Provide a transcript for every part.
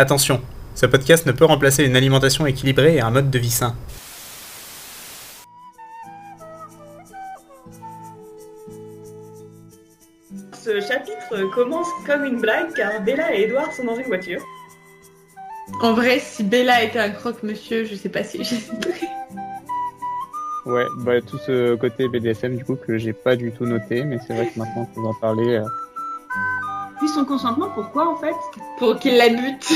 Attention, ce podcast ne peut remplacer une alimentation équilibrée et un mode de vie sain. Ce chapitre commence comme une blague car Bella et Edouard sont dans une voiture. En vrai, si Bella était un croque-monsieur, je sais pas si j'hésiterais. Ouais, bah tout ce côté BDSM du coup que j'ai pas du tout noté, mais c'est vrai que maintenant que vous en parlez. euh, Puis son consentement, pourquoi en fait? Pour qu'il la bute.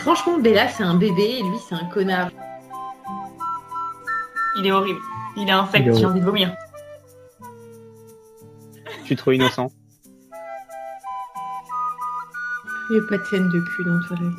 Franchement, Bella, c'est un bébé et lui, c'est un connard. Il est horrible. Il est infect, j'ai envie de vomir. Je suis trop innocent? Il n'y a pas de scène de cul dans Twilight.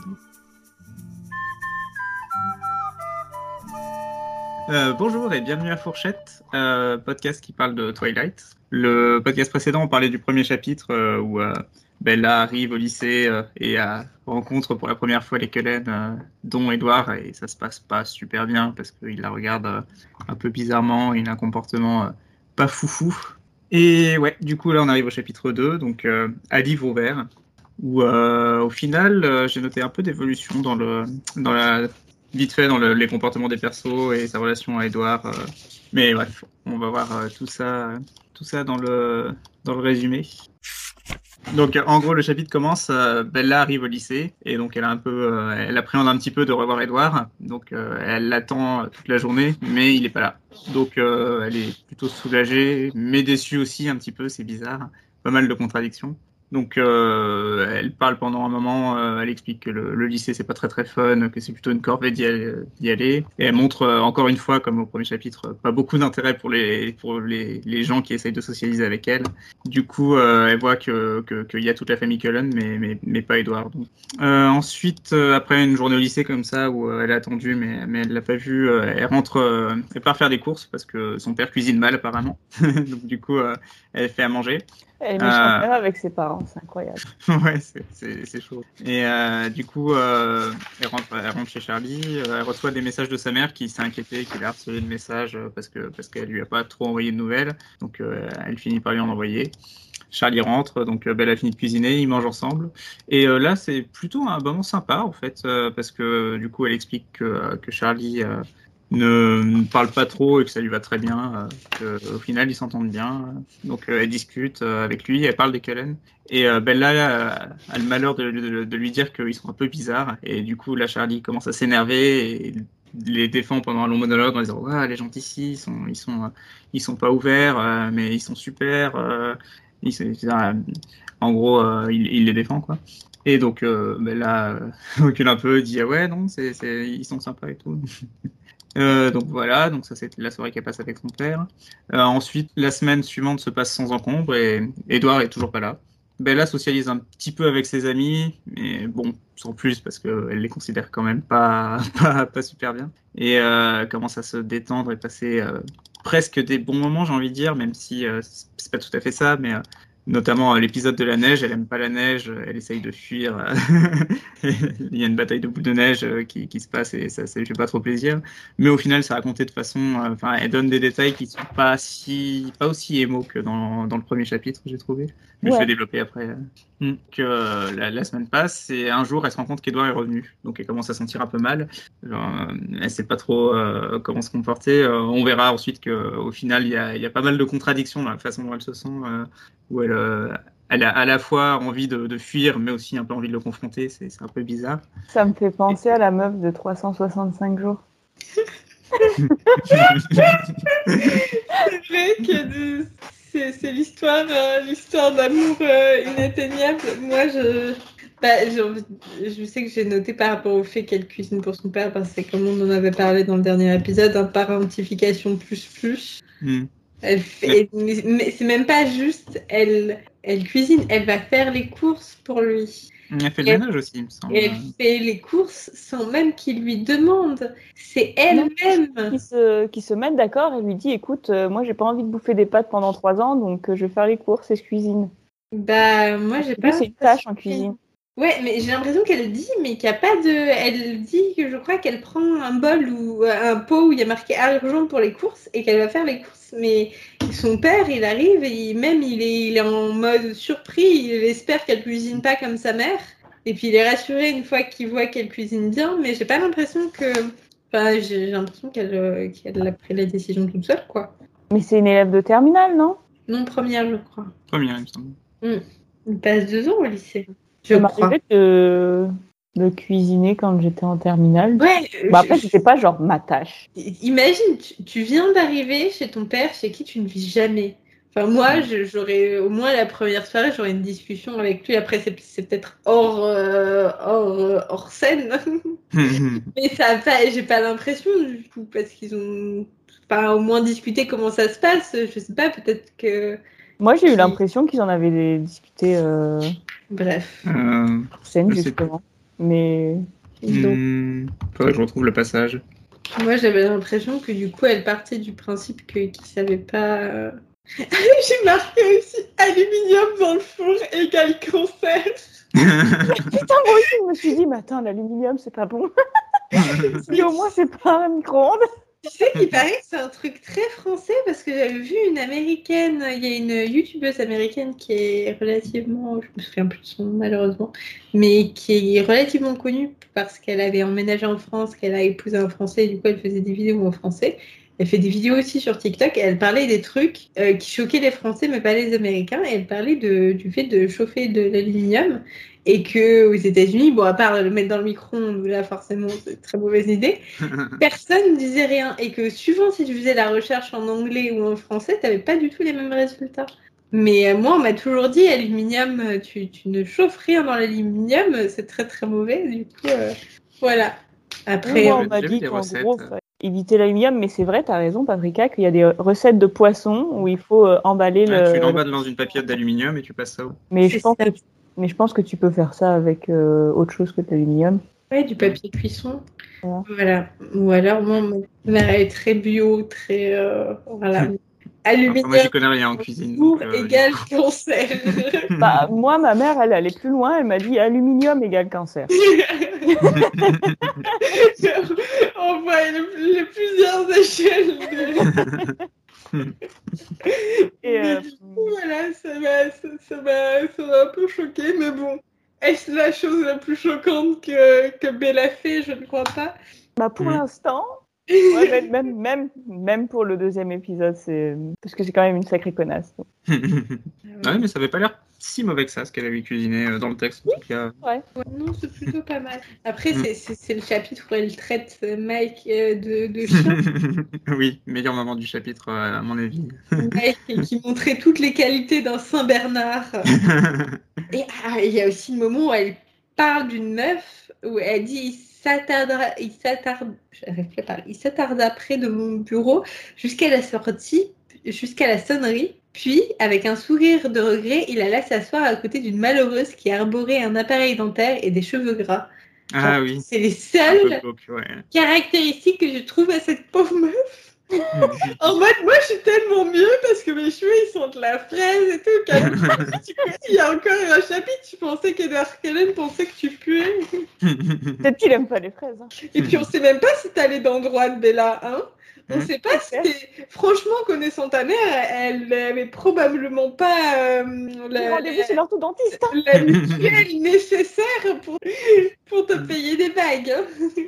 Euh, bonjour et bienvenue à Fourchette, euh, podcast qui parle de Twilight. Le podcast précédent, on parlait du premier chapitre euh, où euh, Bella arrive au lycée euh, et euh, rencontre pour la première fois les Cullen, dont Edward, et ça se passe pas super bien parce qu'il la regarde un peu bizarrement, il a un comportement pas foufou. Et ouais, du coup là on arrive au chapitre 2, donc à livre ouvert, où au final j'ai noté un peu d'évolution dans, le, dans la vite fait dans le- les comportements des persos et sa relation à Edouard. Mais bref, on va voir euh, tout ça, tout ça dans le dans le résumé. Donc euh, en gros le chapitre commence, euh, Bella arrive au lycée et donc elle a un peu, elle appréhende un petit peu de revoir Edouard, donc elle l'attend toute la journée, mais il est pas là. Donc elle est plutôt soulagée, mais déçue aussi un petit peu, c'est bizarre, pas mal de contradictions. Donc euh, elle parle pendant un moment, euh, elle explique que le, le lycée c'est pas très très fun, que c'est plutôt une corvée d'y aller. Et elle montre euh, encore une fois, comme au premier chapitre, pas beaucoup d'intérêt pour les pour les, les gens qui essayent de socialiser avec elle. Du coup, euh, elle voit que que- qu'il y a toute la famille Cullen, mais mais, mais pas Edward. Euh, ensuite, après une journée au lycée comme ça où elle a attendu, mais mais elle l'a pas vu, elle rentre, elle part faire des courses parce que son père cuisine mal apparemment. Donc du coup, elle fait à manger. Elle est méchante Euh. même avec ses parents, c'est incroyable. ouais, c'est- chaud. Et euh, du coup, euh, elle, rentre, elle rentre chez Charlie, euh, elle reçoit des messages de sa mère qui s'est inquiétée, qu'il a harcelé de messages euh, parce que parce qu'elle lui a pas trop envoyé de nouvelles. Donc euh, elle finit par lui en envoyer. Charlie rentre, donc euh, Belle a fini de cuisiner, ils mangent ensemble. Et euh, là, c'est plutôt un moment sympa en fait, euh, parce que du coup, elle explique que, que Charlie euh, ne, parle pas trop et que ça lui va très bien, euh, au final, ils s'entendent bien. Donc euh, elle discute euh, avec lui, elle parle des Cullen. Et euh, Bella a le malheur de, lui dire qu'ils sont un peu bizarres. Et du coup, là, Charlie commence à s'énerver et les défend pendant un long monologue en disant ouais, les gens d'ici, ils sont, ils sont, ils sont pas ouverts, mais ils sont super. en gros, il, les défend quoi. Et donc, euh, Bella recule un peu, dit ah ouais non, c'est, ils sont sympas et tout. Euh, donc voilà, donc ça c'était la soirée qu'elle passe avec son père. Euh, ensuite, la semaine suivante se passe sans encombre et Edouard est toujours pas là. Bella socialise un petit peu avec ses amis, mais bon, sans plus parce qu'elle les considère quand même pas, pas, pas super bien. Et euh, commence à se détendre et passer euh, presque des bons moments, j'ai envie de dire, même si c'est pas tout à fait ça, mais notamment euh, l'épisode de la neige, elle aime pas la neige, elle essaye de fuir. Il y a une bataille de boules de neige euh, qui, qui se passe et ça, ça lui fait pas trop plaisir. Mais au final, c'est raconté de façon, euh, enfin, elle donne des détails qui sont pas si, pas aussi émo que dans, dans le premier chapitre, j'ai trouvé. Mais je vais développer après. Donc euh, la, la semaine passe et un jour, elle se rend compte qu'Edouard est revenu. Donc elle commence à se sentir un peu mal. Genre, euh, elle sait pas trop euh, comment se comporter. Euh, on verra ensuite qu'au final, il y a, y a pas mal de contradictions dans la façon dont elle se sent, euh, où elle, euh, elle a à la fois envie de, de fuir, mais aussi un peu envie de le confronter. C'est un peu bizarre. Ça me fait penser à la meuf de 365 jours. C'est vrai que c'est l'histoire euh, l'histoire d'amour euh, inatteignable. Moi, je, bah, je sais que j'ai noté par rapport au fait qu'elle cuisine pour son père, parce que c'est comme on en avait parlé dans le dernier épisode, un parentification plus plus. Hmm. Elle fait, mais, c'est même pas juste, elle, elle cuisine, elle va faire les courses pour lui. Elle fait le ménage aussi, il me semble. Elle fait les courses sans même qu'il lui demande. C'est elle-même. Qui se, qui se mettent d'accord et lui dit écoute, euh, moi j'ai pas envie de bouffer des pâtes pendant 3 ans, donc euh, je vais faire les courses et je cuisine. Bah, moi, j'ai pas. c'est une tâche en cuisine. Ouais, mais j'ai l'impression qu'elle dit, mais qu'il n'y a pas de. Elle dit que je crois qu'elle prend un bol ou un pot où il y a marqué argent pour les courses et qu'elle va faire les courses. Mais son père, il arrive et il- même il est, il est en mode surpris. Il espère qu'elle cuisine pas comme sa mère. Et puis il est rassuré une fois qu'il voit qu'elle cuisine bien, mais j'ai pas l'impression que. Enfin, j'ai l'impression qu'elle euh, qu'elle a pris la décision toute seule, quoi. Mais c'est une élève de terminale, non? Non, première, je crois. Première, il me semble. Il passe deux ans au lycée. Je m'arrivait de... de cuisiner quand j'étais en terminale. Ouais, Bah je- après, c'était pas genre ma tâche. Imagine, tu, tu viens d'arriver chez ton père, chez qui tu ne vis jamais. Enfin, moi, je- j'aurais au moins la première soirée, j'aurais une discussion avec lui. Après, c'est c'est peut-être hors, euh, hors, euh, hors scène. Mais ça pas, j'ai pas l'impression du tout, parce qu'ils ont pas au moins discuté comment ça se passe. Je sais pas, peut-être que. Moi, j'ai eu Si. l'impression qu'ils en avaient discuté euh, Bref. Euh, scène, justement. Mais faudrait que je retrouve le passage. moi, j'avais l'impression que du coup, elle partait du principe qu'ils savaient pas. euh. j'ai marqué aussi aluminium dans le four égale cancer. putain, moi aussi, je me suis dit, mais attends, l'aluminium, c'est pas bon. Si au moins, c'est pas un micro-ondes. Tu sais qu'il paraît que c'est un truc très français parce que j'avais vu une américaine, il y a une youtubeuse américaine qui est relativement, je me souviens plus de son nom malheureusement, mais qui est relativement connue parce qu'elle avait emménagé en France, qu'elle a épousé un Français et du coup elle faisait des vidéos en français. Elle fait des vidéos aussi sur TikTok et elle parlait des trucs euh, qui choquaient les Français mais pas les Américains. Elle parlait de, du fait de chauffer de l'aluminium et que aux États-Unis, bon à part le mettre dans le micro-ondes, où là forcément c'est une très mauvaise idée, personne ne disait rien et que suivant si tu faisais la recherche en anglais ou en français, tu n'avais pas du tout les mêmes résultats. Mais euh, moi, on m'a toujours dit aluminium, euh, tu, tu ne chauffes rien dans l'aluminium, euh, c'est très très mauvais. Du coup, euh, voilà. Après, Moi, on m'a dit qu'en gros, éviter l'aluminium, mais c'est vrai, t'as raison, Paprika, qu'il y a des recettes de poisson où il faut euh, emballer Ouais, le. Tu l'emballes dans une papillote d'aluminium et tu passes ça au. Mais je pense ça. que tu... mais je pense que tu peux faire ça avec euh, autre chose que de l'aluminium. Ouais, du papier cuisson. Voilà. Voilà. Ou alors, moi, ma mère est très bio, très. euh, voilà. Aluminium moi, j'y connais rien en cuisine. pour euh, égale cancer. Bah, moi, ma mère, elle allait plus loin, elle m'a dit aluminium égale cancer. On voit les, les plusieurs échelles. Et, euh, du coup, voilà, ça m'a ça, ça m'a- ça m'a un peu choqué, mais bon. Est-ce la chose la plus choquante que, que Bella fait? Je ne crois pas. bah, pour Mhm. l'instant, ouais, même, même, même, même pour le deuxième épisode, c'est parce que c'est quand même une sacrée connasse. donc. ouais, mais ça avait pas l'air si mauvais que ça, ce qu'elle avait cuisiné euh, dans le texte. En tout cas. Ouais, non, c'est plutôt pas mal. Après, Mm. c'est- le chapitre où elle traite euh, Mike euh, de, de chien. oui, meilleur moment du chapitre, à mon avis. Mike qui montrait toutes les qualités d'un Saint-Bernard. Et ah, il y a aussi le moment où elle parle d'une meuf où elle dit il s'attarda près de mon bureau jusqu'à la sortie, jusqu'à la sonnerie. Puis, avec un sourire de regret, il alla s'asseoir à côté d'une malheureuse qui arborait un appareil dentaire et des cheveux gras. ah oui. C'est les seules ouais. caractéristiques que je trouve à cette pauvre meuf. En mode, moi, je suis tellement mieux parce que mes cheveux, ils sont de la fraise et tout. Il y a encore un chapitre, tu pensais qu'Edward Cullen pensait que tu puais. Peut-être qu'il aime pas les fraises. hein. Et puis, on sait même pas si t'allais dans droite, Bella, hein. On Mhm. sait pas si. Franchement, connaissant ta mère, elle avait probablement pas euh, la, Rendez-vous chez l'orthodontiste. hein. la mutuelle nécessaire pour, pour te payer des bagues. hein.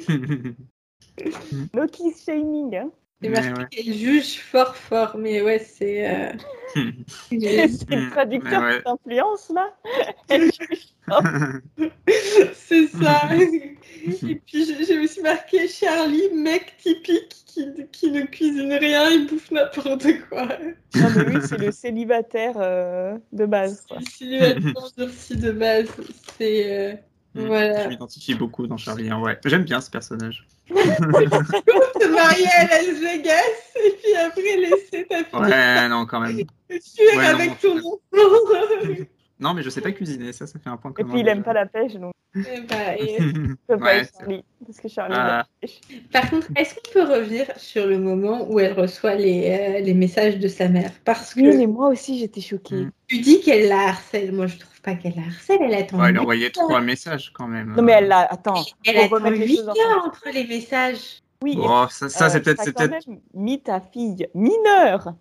No kiss shaming. Hein. C'est marqué ouais. qu'elle juge fort fort, mais ouais, c'est... euh, C'est le traducteur ouais. qui t'influence là. C'est ça. Et puis j'ai aussi marqué Charlie, mec typique qui, qui ne cuisine rien, il bouffe n'importe quoi. Non, mais lui, c'est le célibataire euh, de base. quoi. A durci de base, c'est. euh, Je Voilà. m'identifie beaucoup dans Charlie. en vrai. J'aime bien ce personnage. Se marier à Las Vegas et puis après laisser ta fille Ouais, non, quand même. fuir Ouais, avec ton suis enfant. Non, mais je sais pas cuisiner, ça, ça fait un point Et commun. puis il aime pas la pêche, donc Eh bah, et- Ouais, Charlie. Parce que Charlie Ah. Par contre, est-ce qu'on peut revenir sur le moment où elle reçoit les, euh, les messages de sa mère? Parce que Oui, mais moi aussi j'étais choquée. Mm. Tu dis qu'elle la harcèle. Moi, je trouve pas qu'elle la harcèle. Elle attend. Ouais, elle huit a envoyé trois messages quand même. Non, mais elle l'a. Attends. Elle attend remettre les 8 choses en heures entre les messages. Oui, et, Oh, ça, ça euh, c'est peut-être. même mis ta fille mineure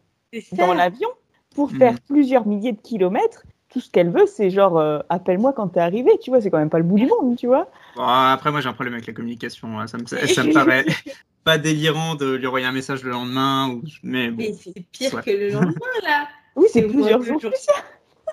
dans l'avion pour faire plusieurs milliers de kilomètres tout ce qu'elle veut, c'est genre euh, appelle-moi quand t'es arrivé, tu vois, c'est quand même pas le bout du monde, tu vois. Bon, après, moi, j'ai un problème avec la communication. hein. Ça me, ça me paraît pas délirant de lui envoyer un message le lendemain. Ou... Mais bon. Mais c'est pire soit. que le lendemain, là. Oui, c'est C'est plusieurs jours.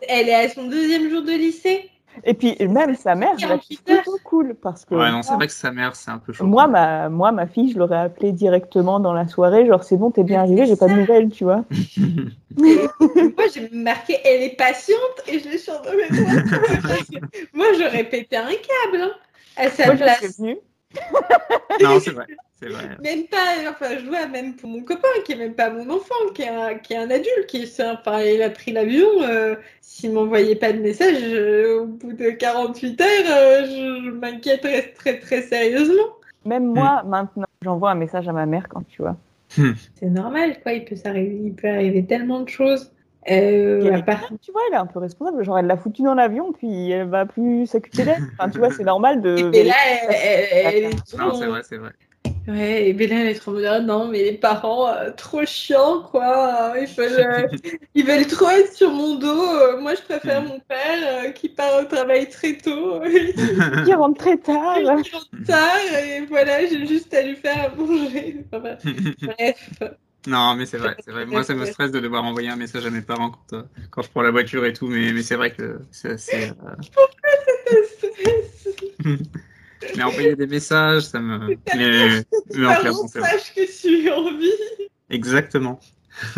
Elle est à son deuxième jour de lycée. Et puis même sa mère, je la trouve 48 heures. plutôt cool parce que Ouais, non, c'est vrai que sa mère, c'est un peu chaud. moi, ma, moi, ma fille, je l'aurais appelée directement dans la soirée, genre c'est bon, t'es bien arrivé, j'ai pas de nouvelles, tu vois. Moi, j'ai marqué elle est patiente et je l'ai surnommée. Moi, j'aurais pété un câble hein, à sa Moi, je place. suis venue. non, c'est vrai. C'est vrai. Même pas, enfin, je vois même pour mon copain qui est même pas mon enfant, qui est un, qui est un adulte, qui est, enfin, il a pris l'avion. euh, S'il m'envoyait pas de message, euh, au bout de 48 heures, euh, je, je m'inquiéterais très très sérieusement. Même moi, maintenant, j'envoie un message à ma mère quand tu vois. C'est normal, quoi. Il peut s'arriver, il peut arriver tellement de choses. Euh, part- tu vois, elle est un peu responsable. Genre, elle l'a foutu dans l'avion, puis elle va plus s'occuper d'elle. Enfin, tu vois, c'est normal de. Et là, elle, elle- elle est Non, c'est vrai, c'est vrai. Ouais, et Bella, elle est trop en mode, Ah non, mais les parents, euh, trop chiants, quoi. Ils veulent, euh, ils veulent trop être sur mon dos. Euh, moi, je préfère mon père euh, qui part au travail très tôt, Qui rentre très tard. qui rentre tard, et voilà, j'ai juste à lui faire à manger. Enfin, bref. Non, mais c'est vrai, c'est vrai. Moi, ça me stresse de devoir envoyer un message à mes parents quand, euh, quand je prends la voiture et tout, mais, mais c'est vrai que c'est assez. euh, Mais envoyer des messages, ça me. Mais, mais en c'est vrai. sache que je suis en vie. Exactement.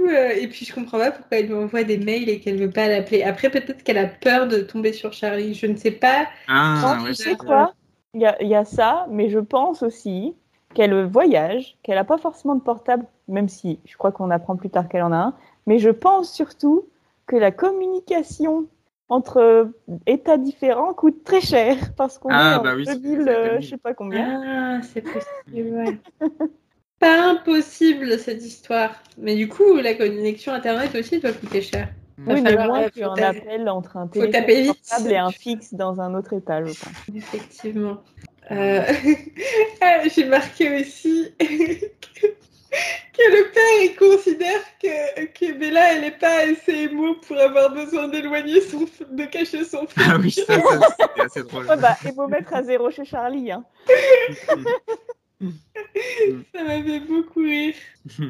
Et puis, je comprends pas pourquoi elle lui envoie des mails et qu'elle veut pas l'appeler. Après, peut-être qu'elle a peur de tomber sur Charlie. Je ne sais pas. ah, ouais, tu sais quoi? Il y a, il y a ça, mais je pense aussi qu'elle voyage, qu'elle n'a pas forcément de portable, même si je crois qu'on apprend plus tard qu'elle en a un. Mais je pense surtout que la communication entre États différents coûte très cher parce qu'on Ah, est en bah oui, c'est- 2000, c'est euh, 2000. je sais pas combien. Ah, c'est possible, ouais. Pas impossible cette histoire. Mais du coup, la connexion internet aussi doit coûter cher. Va Oui, mais moins euh, qu'un appel entre un faut taper téléphone vite. portable et un fixe dans un autre étage. je pense. Effectivement. Euh, ah, J'ai marqué aussi que le père il considère que, que Bella elle n'est pas assez émo pour avoir besoin d'éloigner son f- de cacher son fils. Ah oui, ça, ça, c'était assez drôle. Ouais, bah, il faut mettre à zéro chez Charlie. Hein. Ça m'avait beaucoup rire.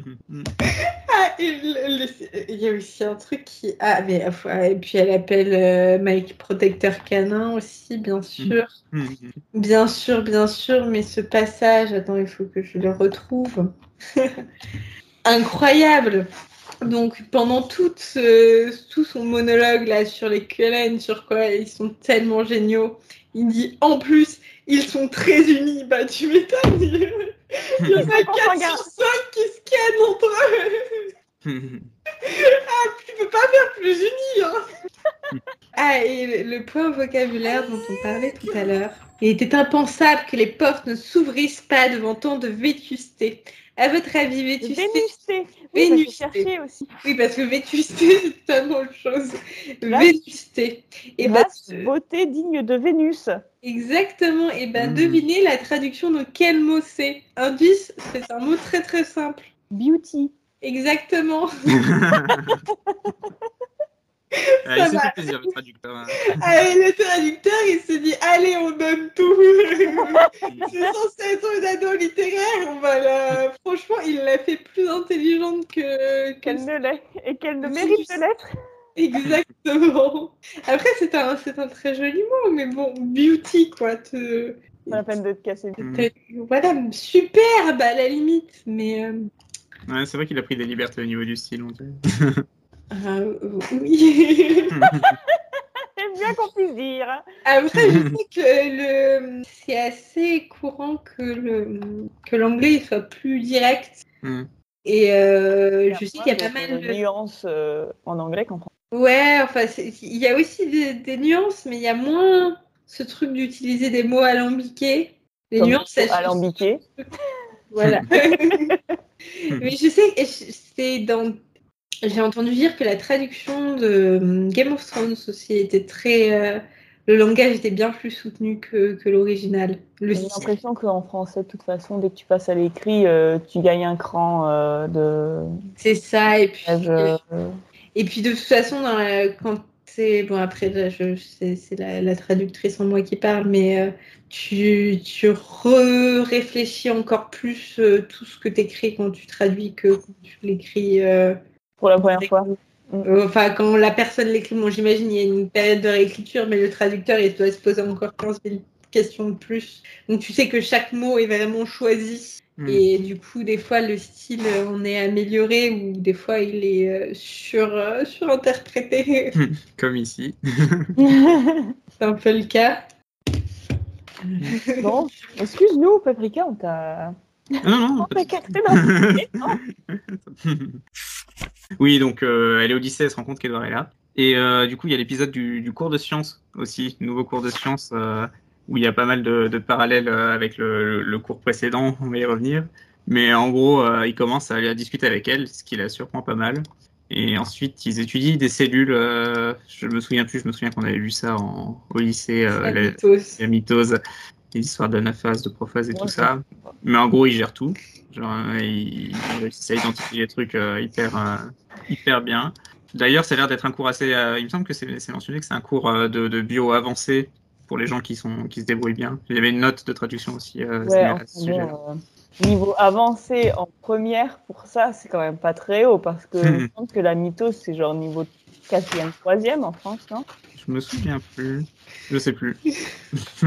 Ah, le- il y a aussi un truc qui. Ah, mais et puis elle appelle euh, Mike protecteur canin aussi, bien sûr. Bien sûr, bien sûr, mais ce passage, attends, il faut que je le retrouve. Incroyable! Donc pendant tout, ce- tout son monologue là sur les QLN, sur quoi ils sont tellement géniaux, il dit en plus ils sont très unis. Bah tu m'étonnes, il y en a 4 sur 5 qui se cannent entre eux. Ah, tu peux pas faire plus unis hein. Ah et le, le point vocabulaire dont on parlait tout à l'heure. Il était impensable que les portes ne s'ouvrissent pas devant tant de vétusté. À votre avis, vétusté? Vénusté. Oui, ça, Vénusté. j'ai cherché aussi. Oui, parce que vétusté, c'est tellement autre chose. Là, Vétusté. Et Vaste beauté digne de Vénus. Exactement. Et ben, Mm. devinez la traduction de quel mot c'est. Indice, c'est un mot très très simple. Beauty. Exactement. Ah, il s'est fait plaisir, le traducteur. hein. Ah, et le traducteur, il s'est dit, allez, on donne tout. c'est censé être une ado littéraire. On va la... Franchement, il l'a fait plus intelligente que... que Qu'elle ne l'est. Et qu'elle ne mérite de l'être. Exactement. Après, c'est un, c'est un très joli mot, mais bon, beauty, quoi. Te... Pas la peine de te casser. Mm. te- Voilà, superbe à la limite, mais... euh, Ouais, c'est vrai qu'il a pris des libertés au niveau du style. on dirait. euh, oui. C'est bien qu'on puisse dire. Après, je sais que le... c'est assez courant que le que l'anglais soit plus direct. Mm. Et euh, je sais qu'il y a pas il mal de... nuances euh, en anglais qu'en français. Ouais, enfin, il y a aussi des, des nuances, mais il y a moins ce truc d'utiliser des mots alambiqués. Les Comme nuances, elles sont- alambiqué. Voilà. Mais je sais, c'est dans. J'ai entendu dire que la traduction de hum, Game of Thrones aussi était très. euh, Le langage était bien plus soutenu que, que l'original. Le J'ai l'impression qu'en français, de toute façon, dès que tu passes à l'écrit, euh, tu gagnes un cran euh, de C'est ça, et puis. Et puis de toute façon, dans la- quand c'est bon après, c'est, la, la traductrice en moi qui parle, mais euh, tu, tu réfléchis encore plus euh, tout ce que tu écris quand tu traduis que quand tu l'écris. euh, Pour la première fois. Enfin, quand la personne l'écrit, bon, j'imagine il y a une période de réécriture, mais le traducteur, il doit se poser encore 15 000 questions de plus. Donc, tu sais que chaque mot est vraiment choisi. Mm. Et du coup, des fois, le style euh, en est amélioré ou des fois, il est euh, sur, euh, surinterprété. Comme ici. C'est un peu le cas. bon, excuse-nous, Paprika, on t'a. Non, non, On Oui, donc euh, elle est au lycée, elle se rend compte qu'Edouard est là. Et euh, du coup, il y a l'épisode du, du cours de sciences aussi, nouveau cours de sciences, euh, où il y a pas mal de, de parallèles euh, avec le, le cours précédent, on va y revenir. Mais en gros, euh, il commence à aller à discuter avec elle, ce qui la surprend pas mal. Et ensuite, ils étudient des cellules. euh, je me souviens plus, je me souviens qu'on avait vu ça en, au lycée, euh, La mythos. la mitose, les histoires d'anaphase, de prophase et Ouais, tout ça. Mais en gros, il gère tout. Genre, euh, il, il réussit à identifier les trucs euh, hyper, hyper bien. D'ailleurs, ça a l'air d'être un cours assez. il me semble que c'est mentionné que c'est un cours de, de bio avancé pour les gens qui, sont, qui se débrouillent bien. Il y avait une note de traduction aussi euh, Ouais, à ce euh, niveau avancé en première, pour ça, c'est quand même pas très haut parce que je pense que la mythos, c'est genre niveau quatrième, troisième en France, non? Je me souviens plus. Je sais plus.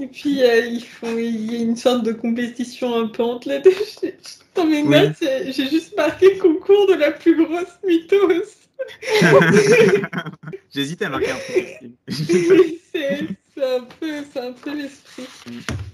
Et puis, euh, ils font, il y a une sorte de compétition un peu entre les deux. J'ai- Dans mes Oui. notes, j'ai j'ai juste marqué concours de la plus grosse mythos. J'hésitais à marquer un peu. c'est un peu, c'est un peu l'esprit.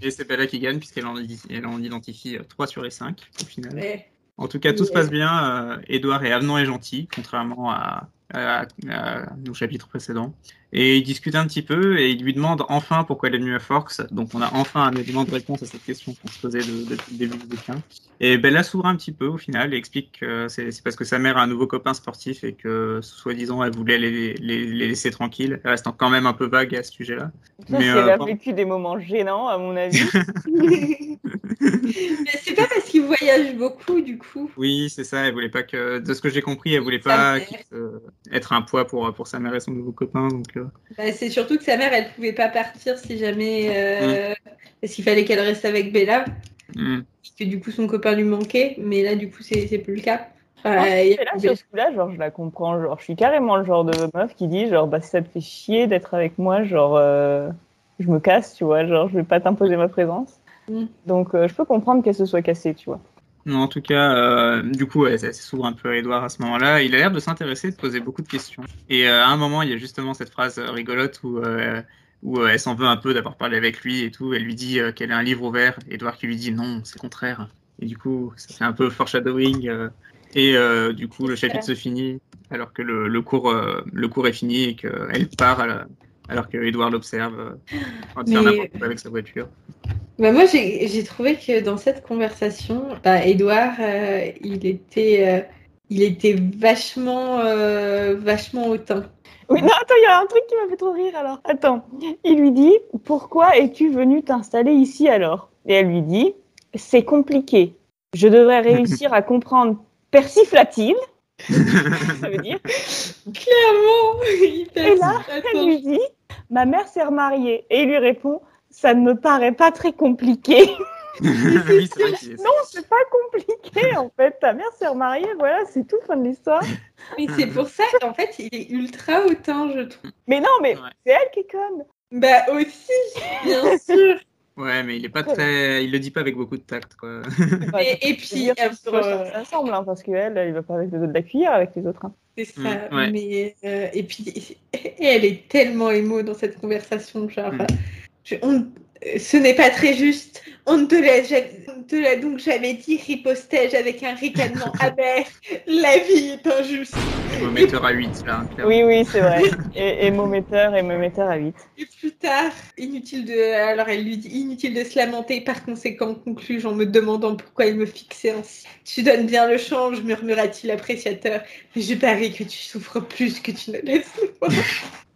Et c'est Bella qui gagne puisqu'elle en, elle en identifie 3 sur les 5 au final. Ouais. En tout cas, tout se passe bien. Euh, Edouard est avenant et gentil, contrairement à, à, à nos chapitres précédents. Et il discute un petit peu et il lui demande enfin pourquoi elle est venue à Forks. Donc on a enfin un élément de réponse à cette question qu'on se posait de- depuis le début du bouquin. Et Bella s'ouvre un petit peu au final et explique que c'est parce que sa mère a un nouveau copain sportif et que soi-disant elle voulait les, les, les laisser tranquilles. Elle reste quand même un peu vague à ce sujet-là. Ça, Mais, c'est euh, elle a vécu des moments gênants, à mon avis. Mais c'est pas parce qu'il voyage beaucoup, du coup. Oui, c'est ça. Elle voulait pas que, de ce que j'ai compris, elle voulait pas être un poids pour, pour sa mère et son nouveau copain. Donc, euh, Bah, c'est surtout que sa mère, elle pouvait pas partir si jamais. euh, Parce qu'il fallait qu'elle reste avec Bella. hmm. Parce que du coup, son copain lui manquait. Mais là, du coup, c'est plus le cas. Enfin, Non, il y a- mais là, sur ce coup-là, genre, je la comprends. Genre, je suis carrément le genre de meuf qui dit, genre, bah, si ça te fait chier d'être avec moi, genre, euh, je me casse, tu vois, genre, je vais pas t'imposer ma présence. Mm. Donc, euh, je peux comprendre qu'elle se soit cassée, tu vois. Non, en tout cas, euh, du coup, elle, elle s'ouvre un peu à Edouard à ce moment-là. Il a l'air de s'intéresser, de poser beaucoup de questions. Et euh, à un moment, il y a justement cette phrase euh, rigolote où, euh, où elle s'en veut un peu d'avoir parlé avec lui et tout. Elle lui dit qu'elle a un livre ouvert. Edouard qui lui dit non, c'est le contraire. Et du coup, ça fait un peu foreshadowing. et du coup, le chapitre se finit alors que le, le cours, le cours est fini et qu'elle part alors que Edouard l'observe en train avec sa voiture. Bah, moi, j'ai trouvé que dans cette conversation, bah, Edouard, euh, il était, euh, il était vachement, euh, vachement hautain. Oui, non, attends, il y a un truc qui m'a fait trop rire alors. Attends, il lui dit Pourquoi es-tu venu t'installer ici alors? Et elle lui dit C'est compliqué. Je devrais réussir à comprendre persiflate-t-il Ça veut dire Clairement, Et là, Elle lui dit Ma mère s'est remariée. Et il lui répond Ça ne me paraît pas très compliqué. oui, vrai non, c'est pas compliqué en fait. Ta mère s'est remariée, voilà, c'est tout, fin de l'histoire. Mais c'est pour ça qu'en fait, il est ultra hautain, je trouve. Mais non, mais Ouais. c'est elle qui est conne. Bah aussi, bien sûr. Ouais, mais il est pas très, il le dit pas avec beaucoup de tact, quoi. Et, et puis, dire, euh, se ressemblent ensemble, hein, parce qu'elle, elle, il va pas avec le dos de la cuillère avec les autres. hein. c'est ça. Mm, ouais. Mais euh, et puis, et elle est tellement émo dans cette conversation, genre. Mm. Je- on- ce n'est pas très juste. On ne te l'a ja- on ne te l'a donc jamais dit, ripostai-je avec un ricanement amer. La vie est injuste. Mometteur à 8, là, clairement. Oui, oui, c'est vrai. et, et mometteur et mometteur à 8. Et plus tard, inutile de. Alors elle lui dit inutile de se lamenter. Par conséquent, conclut en me demandant pourquoi il me fixait ainsi. Tu donnes bien le change, murmura-t-il appréciateur. Mais je parie que tu souffres plus que tu ne laisses voir.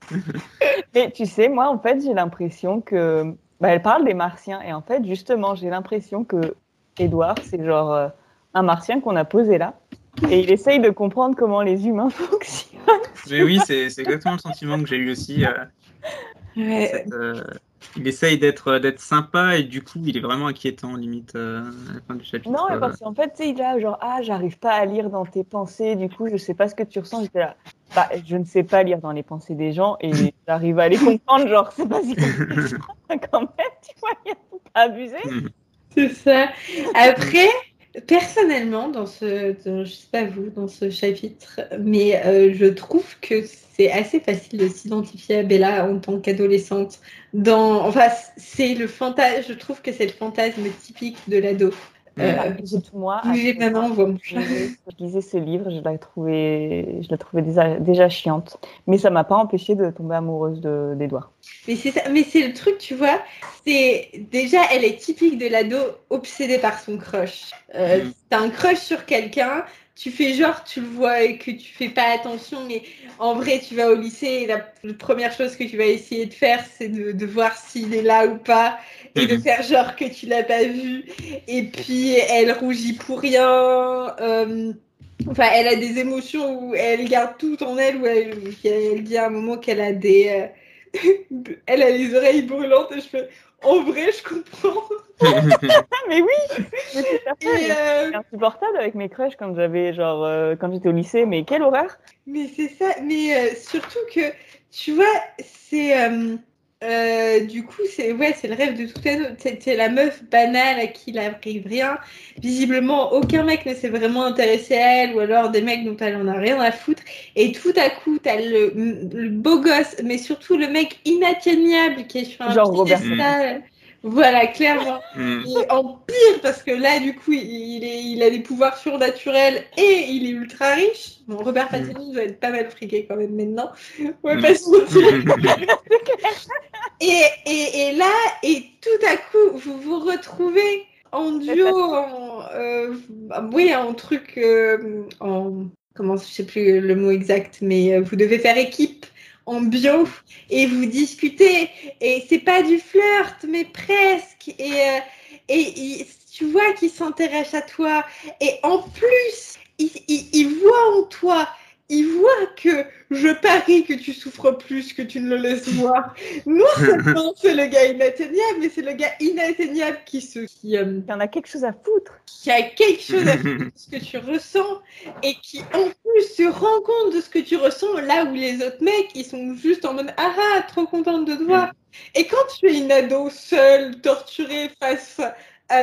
Mais tu sais, moi, en fait, j'ai l'impression que. Bah, elle parle des martiens. Et en fait, justement, j'ai l'impression que Edouard, c'est genre euh, un martien qu'on a posé là. Et il essaye de comprendre comment les humains fonctionnent. Mais oui, c'est exactement le sentiment que j'ai eu aussi. euh, Ouais. cette, euh, il essaye d'être d'être sympa et du coup, il est vraiment inquiétant, limite, euh, à la fin du chapitre. Non, mais euh. parce qu'en fait, tu sais, il est là, genre, ah, j'arrive pas à lire dans tes pensées, du coup, je sais pas ce que tu ressens. J'étais là, bah, je ne sais pas lire dans les pensées des gens et j'arrive à les comprendre, genre, c'est pas si compliqué quand même, tu vois, il faut pas abuser. C'est ça. Après, personnellement, dans ce, je sais pas vous, dans ce chapitre, mais euh, je trouve que c'est assez facile de s'identifier à Bella en tant qu'adolescente. Dans, enfin, c'est le fantasme. Je trouve que c'est le fantasme typique de l'ado. Euh, Bah, c'est tout moi. à- maman, voit mon Je chat. je lisais ce livre, je la trouvais, je la trouvais déjà, déjà chiante. Mais ça m'a pas empêché de tomber amoureuse de- d'Edouard. Mais c'est ça, mais c'est le truc, tu vois. C'est déjà, elle est typique de l'ado obsédée par son crush. Euh, Mm. T'as un crush sur quelqu'un, tu fais genre, tu le vois et que tu fais pas attention, mais en vrai, tu vas au lycée et la, la première chose que tu vas essayer de faire, c'est de, de voir s'il est là ou pas et de Mhm. faire genre que tu l'as pas vu. Et puis, elle rougit pour rien. euh, Enfin, elle a des émotions où elle garde tout en elle, où elle, elle dit à un moment qu'elle a des. euh, elle a les oreilles brûlantes et je fais. En vrai, je comprends. Ah, mais oui! Mais euh, c'était insupportable avec mes crushs quand j'avais, genre, euh, quand j'étais au lycée, mais quelle horreur! mais c'est ça. Mais euh, surtout que, tu vois, c'est. Euh, du coup, c'est ouais, c'est le rêve de tout ado. C'est c'est la meuf banale à qui il arrive rien. Visiblement, aucun mec ne s'est vraiment intéressé à elle, ou alors des mecs dont elle en a rien à foutre. Et tout à coup, t'as le, le beau gosse, mais surtout le mec inatteignable qui est sur un Genre piédestal. Voilà, clairement. Mm. Et en pire, parce que là, du coup, il, est, il a des pouvoirs surnaturels et il est ultra riche. Bon, Robert Pattinson doit être pas mal friqué quand même maintenant. Ouais, Mm. pas se mentir. Et, et, et là, et tout à coup, vous vous retrouvez en duo, en, euh, oui, en truc, euh, en, comment, je sais plus le mot exact, mais euh, vous devez faire équipe en bio et vous discutez. Et c'est pas du flirt mais presque. Et euh, et tu vois qu'il s'intéresse à toi. Et en plus il voit en toi il voit que je parie que tu souffres plus que tu ne le laisses voir. Non seulement c'est le gars inatteignable, mais c'est le gars inatteignable qui se qui, euh, en a quelque chose à foutre! qui a quelque chose à faire de ce que tu ressens et qui en plus se rend compte de ce que tu ressens là où les autres mecs ils sont juste en mode ah ah trop contente de te voir et quand tu es une ado seule torturée face à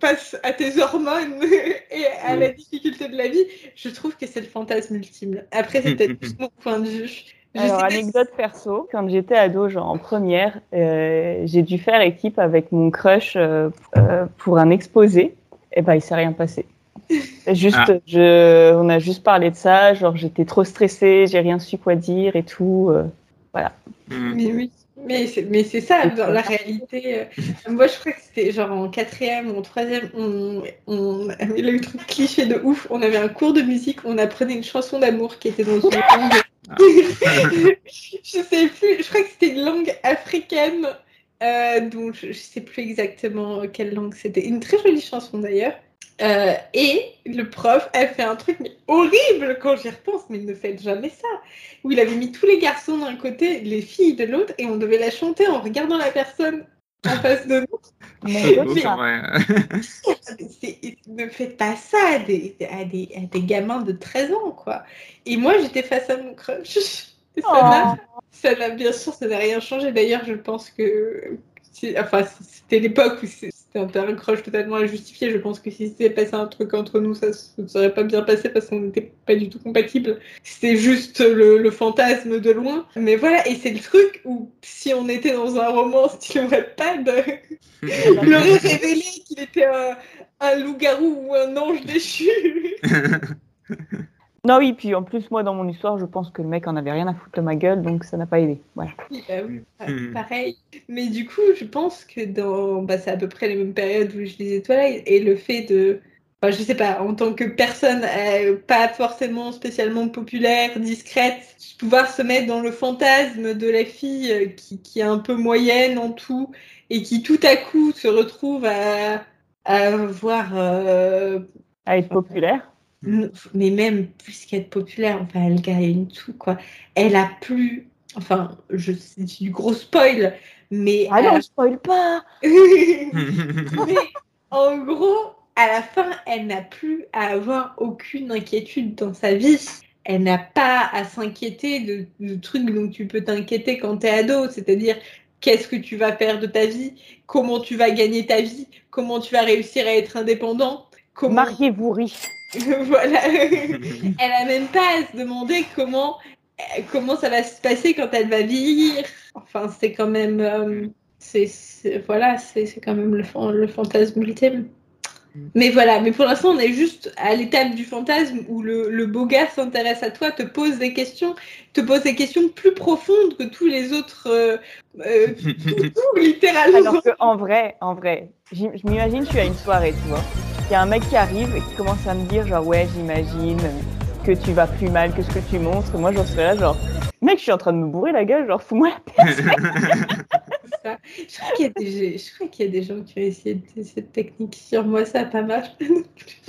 face à tes hormones et à la difficulté de la vie je trouve que c'est le fantasme ultime après c'est peut-être plus mon point de vue Je Alors, anecdote perso, quand j'étais ado, genre en première, euh, j'ai dû faire équipe avec mon crush euh, euh, pour un exposé. Et ben, il s'est rien passé. Juste, Ah. je, on a juste parlé de ça, genre j'étais trop stressée, j'ai rien su quoi dire et tout. euh. Mm. Mais oui, mais c'est, mais c'est ça, dans la réalité. euh, moi, je crois que c'était genre en quatrième ou en troisième, on, on avait le truc cliché de ouf. On avait un cours de musique, on apprenait une chanson d'amour qui était dans une langue. je sais plus, je crois que c'était une langue africaine, euh, dont je, je sais plus exactement quelle langue c'était. Une très jolie chanson d'ailleurs. Euh, et le prof a fait un truc mais horrible quand j'y repense, mais ne faites jamais ça. Où il avait mis tous les garçons d'un côté, les filles de l'autre, et on devait la chanter en regardant la personne en face de nous. Ne faites pas ça à des, à, des, à des gamins de 13 ans, quoi. Et moi, j'étais face à mon crush. Ça n'a- Oh. bien sûr, ça n'a rien changé. D'ailleurs, je pense que, enfin, c'était l'époque où c'est- c'était un crush totalement injustifié. Je pense que si c'était passé un truc entre nous, ça ne serait pas bien passé parce qu'on n'était pas du tout compatibles. C'était juste le, fantasme de loin. Mais voilà, et c'est le truc où si on était dans un roman style Wattpad, il aurait révélé qu'il était un loup-garou ou un ange déchu. Non, oui, puis en plus, moi, dans mon histoire, je pense que le mec en avait rien à foutre de ma gueule, donc ça n'a pas aidé. Voilà. Bah oui, Mm. pareil. Mais du coup, je pense que dans, bah, c'est à peu près les mêmes périodes où je lisais Twilight et le fait de, enfin, je sais pas, en tant que personne euh, pas forcément spécialement populaire, discrète, pouvoir se mettre dans le fantasme de la fille euh, qui, qui est un peu moyenne en tout et qui tout à coup se retrouve à, à voir, euh, À être populaire. N- mais même plus qu'être populaire, enfin, elle gagne tout, quoi. Elle a plus, enfin, je c'est du gros spoil, mais Ah non, la- spoil pas. Mais en gros, à la fin, elle n'a plus à avoir aucune inquiétude dans sa vie. Elle n'a pas à s'inquiéter de, de trucs dont tu peux t'inquiéter quand t'es ado, c'est-à-dire qu'est-ce que tu vas faire de ta vie, comment tu vas gagner ta vie, comment tu vas réussir à être indépendant, comment Mariez-vous riche. voilà. elle a même pas à se demander comment euh, comment ça va se passer quand elle va vieillir. Enfin, c'est quand même euh, c'est voilà, c'est c'est quand même le fan- le fantasme ultime. Mais voilà, mais pour l'instant, on est juste à l'étape du fantasme où le, le beau gars s'intéresse à toi, te pose des questions, te pose des questions plus profondes que tous les autres, euh, euh, tout, littéralement. Alors que en vrai, en vrai, je m'imagine, je suis à une soirée, tu vois. Il y a un mec qui arrive et qui commence à me dire genre ouais, j'imagine que tu vas plus mal que ce que tu montres. Moi, j'en serais là genre mec, je suis en train de me bourrer la gueule, genre fous-moi la paix. Je crois qu'il y, a des- je crois qu'il y a des gens qui ont essayé de- cette technique sur moi, ça n'a pas marché.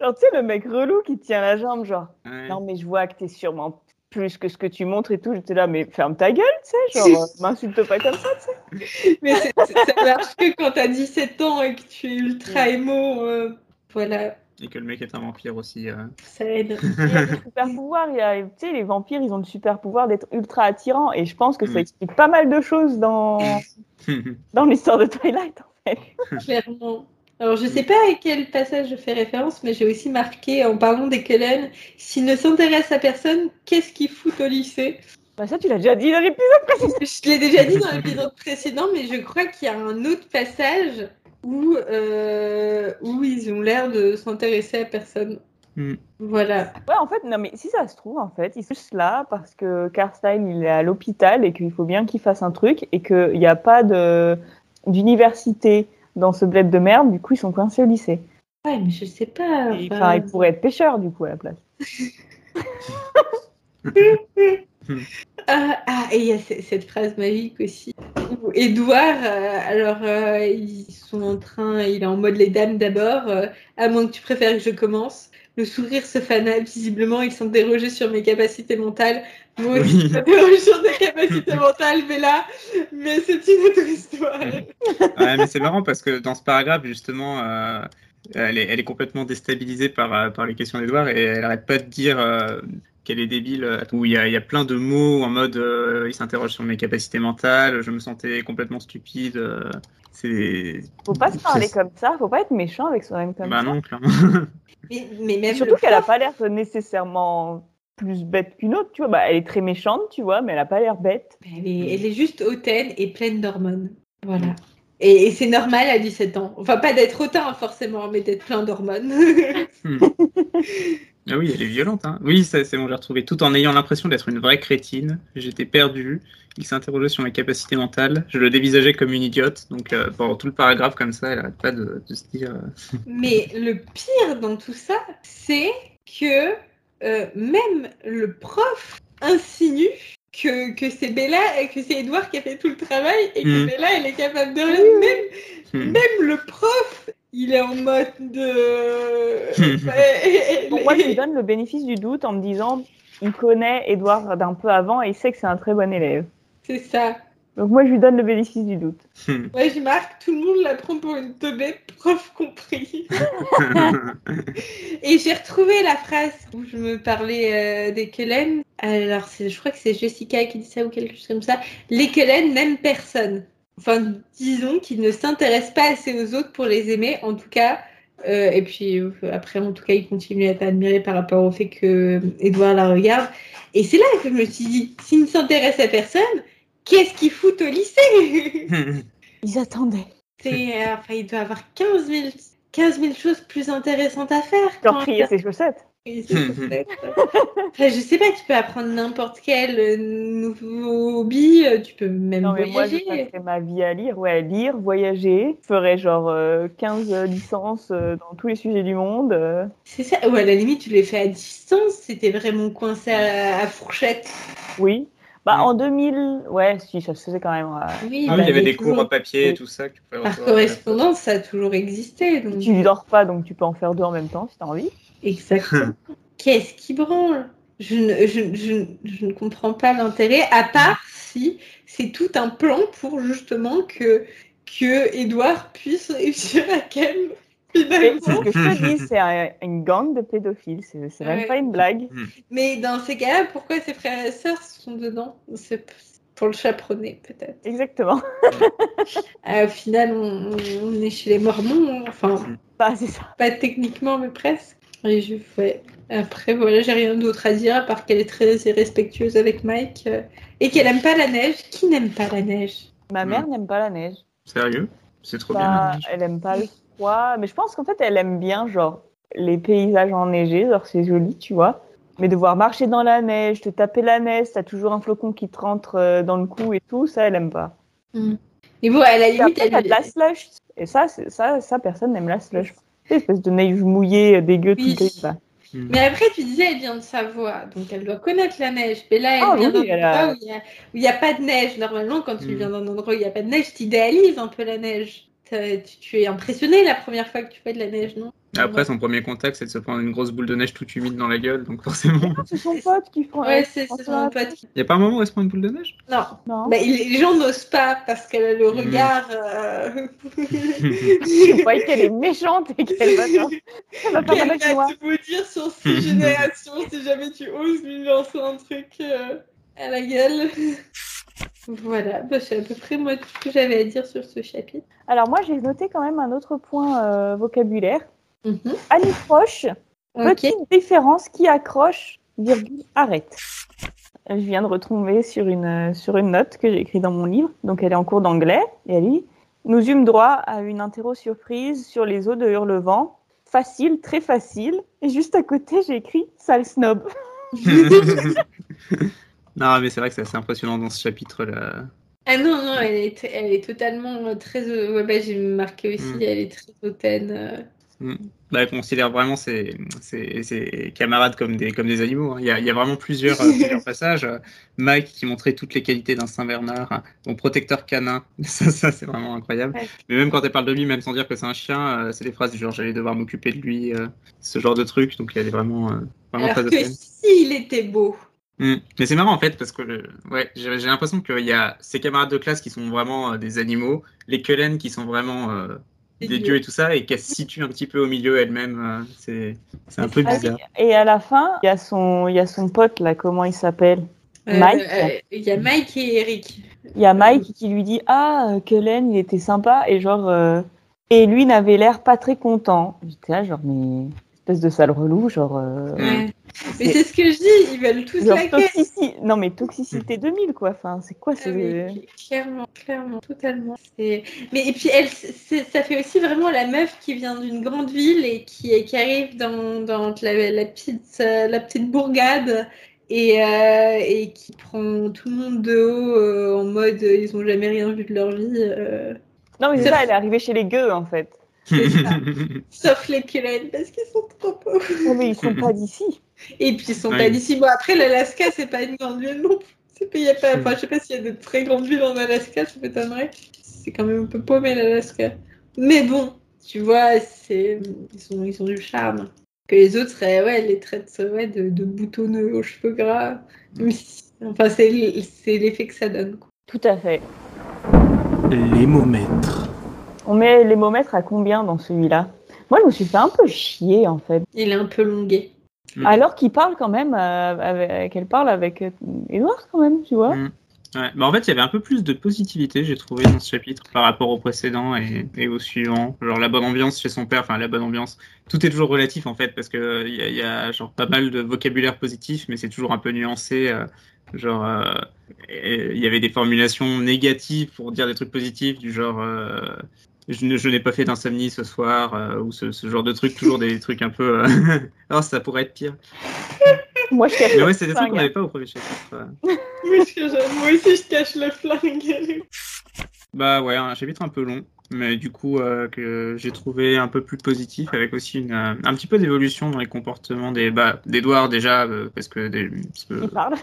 Genre tu sais le mec relou qui tient la jambe genre Ouais. non mais je vois que t'es sûrement plus que ce que tu montres et tout. J'étais là mais ferme ta gueule, tu sais, genre euh, m'insulte pas comme ça, tu sais. Mais c'est- c'est- ça marche que quand t'as 17 ans et que tu es ultra émo. euh, voilà, Et que le mec est un vampire aussi. euh. ça aide. Il y a des super pouvoirs, il y a, tu sais, les vampires, ils ont le super pouvoir d'être ultra attirants, et je pense que ça Mm. explique pas mal de choses dans, dans l'histoire de Twilight. en fait. Clairement. Alors, je sais pas à quel passage je fais référence, mais j'ai aussi marqué en parlant des Cullen, s'il ne s'intéresse à personne, qu'est-ce qu'il fout au lycée? Bah ça, tu l'as déjà dit dans l'épisode précédent. Je l'ai déjà dit dans l'épisode précédent, mais je crois qu'il y a un autre passage où, euh, où ils ont l'air de s'intéresser à personne. Hmm. Voilà. Ouais, en fait, non, mais si ça se trouve, en fait, ils sont juste là parce que Carstyle, il est à l'hôpital et qu'il faut bien qu'il fasse un truc et qu'il n'y a pas de d'université dans ce bled de merde, du coup, ils sont coincés au lycée. Ouais, mais je sais pas. Enfin, ils pourraient être pêcheurs, du coup, à la place. Ah, ah, et il y a ce- cette phrase magique aussi. Où Édouard, euh, alors euh, ils sont en train, il est en mode les dames d'abord, euh, à moins que tu préfères que je commence. Le sourire se fana, visiblement il s'interrogeait sur mes capacités mentales. Moi aussi, Oui. m'interroge sur tes capacités mentales, mais là, mais c'est une autre histoire. Ouais, mais c'est marrant parce que dans ce paragraphe, justement, euh, elle, est, elle est complètement déstabilisée par, euh, par les questions d'Edouard et elle arrête pas de dire euh, qu'elle est débile. Où il y a, il y a plein de mots en mode euh, il s'interroge sur mes capacités mentales, je me sentais complètement stupide. C'est. Faut pas se parler comme ça, faut pas être méchant avec soi-même comme Bah ça. non, clairement. Mais, mais même Surtout le qu'elle a prof- pas l'air nécessairement plus bête qu'une autre, tu vois. Bah, elle est très méchante, tu vois, mais elle a pas l'air bête. Elle est, elle est juste hautaine et pleine d'hormones. Voilà. Et, et c'est normal à 17 ans. Enfin, pas d'être hautain forcément, mais d'être plein d'hormones. Hmm. Ah oui, elle est violente. Hein. Oui, c'est bon, j'ai retrouvé. Tout en ayant l'impression d'être une vraie crétine, j'étais perdu. Il s'interrogeait sur mes capacités mentales. Je le dévisageais comme une idiote. Donc, euh, pendant tout le paragraphe comme ça, elle arrête pas de, de se dire. euh, mais le pire dans tout ça, c'est que euh, même le prof insinue que, que c'est Bella et que c'est Edouard qui a fait tout le travail et que Mm. Bella, elle est capable de rien. Même, hmm. même le prof, il est en mode de. Pour moi, je lui donne le bénéfice du doute en me disant il connaît Edouard d'un peu avant et il sait que c'est un très bon élève. c'est ça. Donc moi, je lui donne le bénéfice du doute. Hmm. Ouais, je marque, tout le monde la prend pour une teubée, prof compris. Et j'ai retrouvé la phrase où je me parlais euh, des Kellen. Alors, c'est- je crois que c'est Jessica qui dit ça ou quelque chose comme ça. Les Kellen n'aiment personne. Enfin, disons qu'ils ne s'intéressent pas assez aux autres pour les aimer, en tout cas. Euh, et puis euh, après, en tout cas, ils continuent à être admirés par rapport au fait que Edouard la regarde. Et c'est là que je me suis dit, s'ils ne s'intéressent à personne, qu'est-ce qu'ils foutent au lycée Ils attendaient. C'est, euh, enfin, il doit avoir 15 000, 15 000 choses plus intéressantes à faire. Leur trier ses chaussettes. Peut-être. Enfin, je sais pas, tu peux apprendre n'importe quel euh, nouveau hobby, euh, tu peux même Non, mais moi, je voyager. ma vie à lire. Ouais, lire, voyager. Je ferais genre euh, 15 licences euh, dans tous les sujets du monde. euh. C'est ça, ou à la limite, tu les fais à distance, c'était vraiment coincé à, à fourchette. Oui. Bah, Mm. en 2000, ouais, si, ça se faisait quand même. euh, Oui, Ah bah, il y avait des toujours- cours papier et tout ça. que tu Par recevoir. correspondance, ça a toujours existé. Donc... Tu dors pas, donc tu peux en faire deux en même temps si t'as envie. Exactement. Qu'est-ce qui branle? Je ne, je, je- je ne comprends pas l'intérêt, à part si c'est tout un plan pour justement que, que Edouard puisse réussir à Ken. Et C'est Finalement. ce que je te dis, c'est un- une gang de pédophiles. C'est c'est même Ouais. pas une blague. Mais dans ces cas-là, pourquoi ses frères et sœurs sont dedans? C'est pour le chaperonner, peut-être. Exactement. Euh, au final, on, on est chez les Mormons, enfin, Bah, c'est ça. pas techniquement, mais presque. Et je ouais. Après, voilà, j'ai rien d'autre à dire, à part qu'elle est très irrespectueuse avec Mike euh, et qu'elle aime pas la neige. Qui n'aime pas la neige? Ma mère n'aime pas la neige. Sérieux? C'est trop Bah, bien. la neige. elle aime pas le froid. Mais je pense qu'en fait, elle aime bien, genre, les paysages enneigés. Genre, c'est joli, tu vois. Mais devoir marcher dans la neige, te taper la neige, t'as toujours un flocon qui te rentre euh, dans le cou et tout, ça, elle aime pas. Et bon, à la limite, après, elle de la slush. Et ça, c'est- ça, ça, personne n'aime la slush. C'est espèce de neige mouillée, euh, dégueu, Oui. tout gris, là. Mais après, tu disais, elle vient de Savoie, donc elle doit connaître la neige. Mais là, elle Ah vient oui, d'un endroit où il y a- où il n'y a, pas de neige. Normalement, quand tu Mm. viens d'un endroit où il n'y a pas de neige, tu idéalises un peu la neige. Tu, tu es impressionné la première fois que tu fais de la neige, non? Après, son premier contact, c'est de se prendre une grosse boule de neige toute humide dans la gueule, donc forcément. Ah, c'est son pote qui font. Ouais, c'est son pote. qui- Y a pas un moment où elle se prend une boule de neige? Non, Non. Bah, il- les gens n'osent pas parce qu'elle a le Mm. regard. euh, Vous voyez qu'elle est méchante et qu'elle va. Elle va avec moi. va tout dire sur six générations si jamais tu oses lui lancer un truc euh, à la gueule. Voilà, bah, c'est à peu près moi tout ce que j'avais à dire sur ce chapitre. Alors, moi, j'ai noté quand même un autre point euh, vocabulaire. Annie proche, Ok. petite différence qui accroche, virgule, arrête. Je viens de retomber sur une, euh, sur une note que j'ai écrite dans mon livre. Donc, elle est en cours d'anglais et elle dit Nous eûmes droit à une interro surprise sur les eaux de Hurlevent. Facile, très facile. Et juste à côté, j'ai écrit Sale snob. Non, mais c'est vrai que c'est assez impressionnant dans ce chapitre-là. Ah non, non, elle est, elle est totalement euh, très. euh, Ouais, bah, j'ai marqué aussi, Mm. elle est très hautaine. Euh. Bah, elle considère vraiment ses, ses, ses camarades comme des, comme des animaux. hein. Il, y a, il y a vraiment plusieurs, euh, plusieurs passages. Mike qui montrait toutes les qualités d'un Saint-Bernard, hein. mon protecteur canin. Ça, ça c'est vraiment incroyable. Ouais. Mais même quand elle parle de lui, même sans dire que c'est un chien, euh, c'est des phrases du genre j'allais devoir m'occuper de lui, euh, ce genre de truc. Donc elle est vraiment, euh, vraiment Alors très que s'il était beau. Mm. Mais c'est marrant en fait parce que ouais, j'ai j'ai l'impression qu'il y a ses camarades de classe qui sont vraiment euh, des animaux, les Cullen qui sont vraiment euh, Des des dieux. dieux et tout ça, et qu'elle se situe un petit peu au milieu elle-même. euh, c'est c'est un peu Ah oui, bizarre. Et à la fin, il y, a son- il y a son pote, là, comment il s'appelle? Euh, Mike? euh, Il y a Mike et Eric. Il y a Mike qui lui dit Ah, Cullen, il était sympa. Et genre. euh, Et lui n'avait l'air pas très content. J'étais là, genre, mais. Espèce de sale relou, genre. euh, Ouais. Mais C'est- ce que je dis, ils veulent tous la caisse. toxici- Non, mais toxicité 2000, quoi. Enfin, c'est quoi Ah c'est... oui, clairement, clairement, totalement. Mais et puis elle, ça fait aussi vraiment la meuf qui vient d'une grande ville et qui, qui arrive dans, dans la, la petite, euh, la petite bourgade et, euh, et qui prend tout le monde de haut euh, en mode euh, ils ont jamais rien vu de leur vie, Non, mais c'est ça, elle est arrivée chez les gueux, en fait. sauf les Cullen parce qu'ils sont trop pauvres. Non, mais ils sont pas d'ici. Et puis ils sont Ouais. pas d'ici. Bon après l'Alaska c'est pas une grande ville non plus. C'est pas, y a pas, enfin, je sais pas s'il y a de très grandes villes en Alaska, ça m'étonnerait. C'est quand même un peu paumé l'Alaska. Mais bon, tu vois, c'est ils sont ils ont du charme. Que les autres seraient ouais les traitent ouais, de, de boutonneux aux cheveux gras. Enfin c'est l'effet que ça donne. quoi. Tout à fait. L'émomètre. On met les momètres à combien dans celui-là? Moi, je me suis fait un peu chier, en fait. Il est un peu longué. Alors qu'il parle quand même, euh, qu'elle parle avec euh, Edouard, quand même, tu vois. Mm. Ouais. Bah, en fait, il y avait un peu plus de positivité, j'ai trouvé, dans ce chapitre par rapport au précédent et, et au suivant. Genre la bonne ambiance chez son père, enfin la bonne ambiance. Tout est toujours relatif en fait, parce que il y, a- il y a genre pas mal de vocabulaire positif, mais c'est toujours un peu nuancé. euh, genre, euh, il y avait des formulations négatives pour dire des trucs positifs, du genre. euh, je n'ai pas fait d'insomnie ce soir, euh, ou ce, ce genre de trucs, toujours des trucs un peu. euh, oh, ça pourrait être pire. Moi, je cache Mais le ouais, c'est des trucs qu'on n'avait pas au premier chapitre. euh. Moi aussi, je- moi aussi je cache le flingue. Bah ouais, un chapitre un peu long, mais du coup euh, que j'ai trouvé un peu plus positif, avec aussi une, euh, un petit peu d'évolution dans les comportements des bah, d'Edouard déjà, euh, parce que, des, parce que Il parle.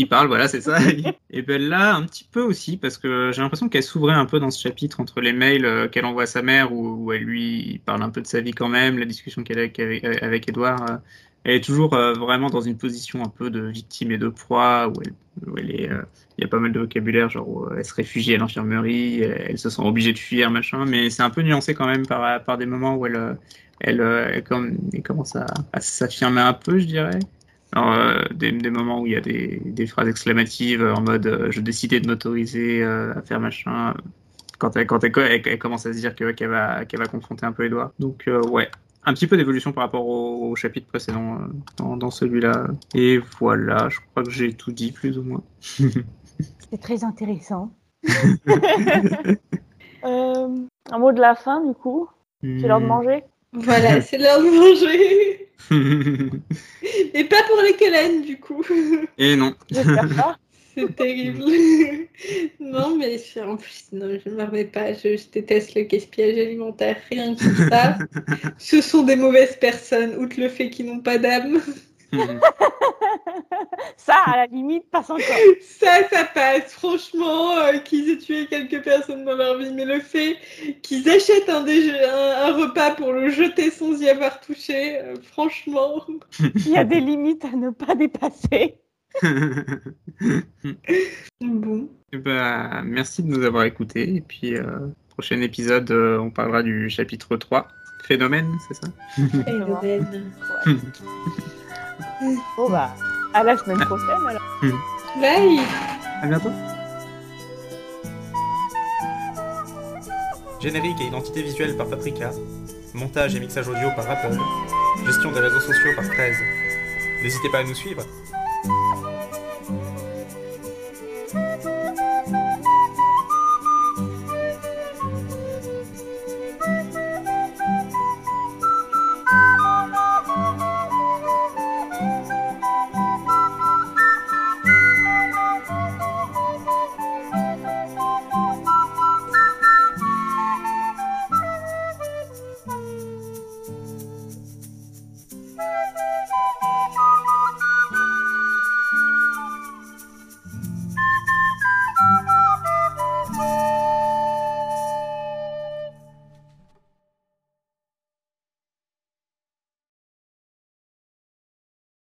Il parle, voilà, c'est ça. Et Bella, un petit peu aussi, parce que j'ai l'impression qu'elle s'ouvrait un peu dans ce chapitre entre les mails euh, qu'elle envoie à sa mère, où, où elle lui parle un peu de sa vie quand même, la discussion qu'elle a avec, avec, Edouard. euh, elle est toujours euh, vraiment dans une position un peu de victime et de proie, où elle, où elle est. euh, il y a pas mal de vocabulaire, genre où elle se réfugie à l'infirmerie, elle, elle se sent obligée de fuir, machin, mais c'est un peu nuancé quand même par, par des moments où elle, elle, elle, comme- elle commence à, à s'affirmer un peu, je dirais. Alors, euh, des, des moments où il y a des, des phrases exclamatives en mode euh, je décidais de m'autoriser euh, à faire machin. Quand elle, quand elle, elle, elle commence à se dire que- qu'elle va, qu'elle va confronter un peu Edouard. Donc, euh, ouais, un petit peu d'évolution par rapport au, au chapitre précédent euh, dans, dans celui-là. Et voilà, je crois que j'ai tout dit plus ou moins. C'est très intéressant. Euh, un mot de la fin, du coup? C'est l'heure de Hmm. manger? Voilà, c'est l'heure de manger. Et pas pour les Kellen, du coup. Et non. C'est terrible. non, mais je- en plus, non, je ne m'en remets pas. Je, je déteste le gaspillage alimentaire. Rien que ça. Ce sont des mauvaises personnes, outre le fait qu'ils n'ont pas d'âme. Ça, à la limite, passe encore. Ça, ça passe. Franchement, euh, qu'ils aient tué quelques personnes dans leur vie. Mais le fait qu'ils achètent un, déje- un, un repas pour le jeter sans y avoir touché, euh, franchement. Il y a des limites à ne pas dépasser. Bon. Ben, merci de nous avoir écoutés. Et puis, euh, prochain épisode, euh, on parlera du chapitre 3. Phénomène, c'est ça? Phénomène. Ouais. Bon, bah, à la semaine prochaine alors. Bye. À bientôt. Générique et identité visuelle par Paprika. Montage et mixage audio par Apple. Gestion des réseaux sociaux par 13. N'hésitez pas à nous suivre.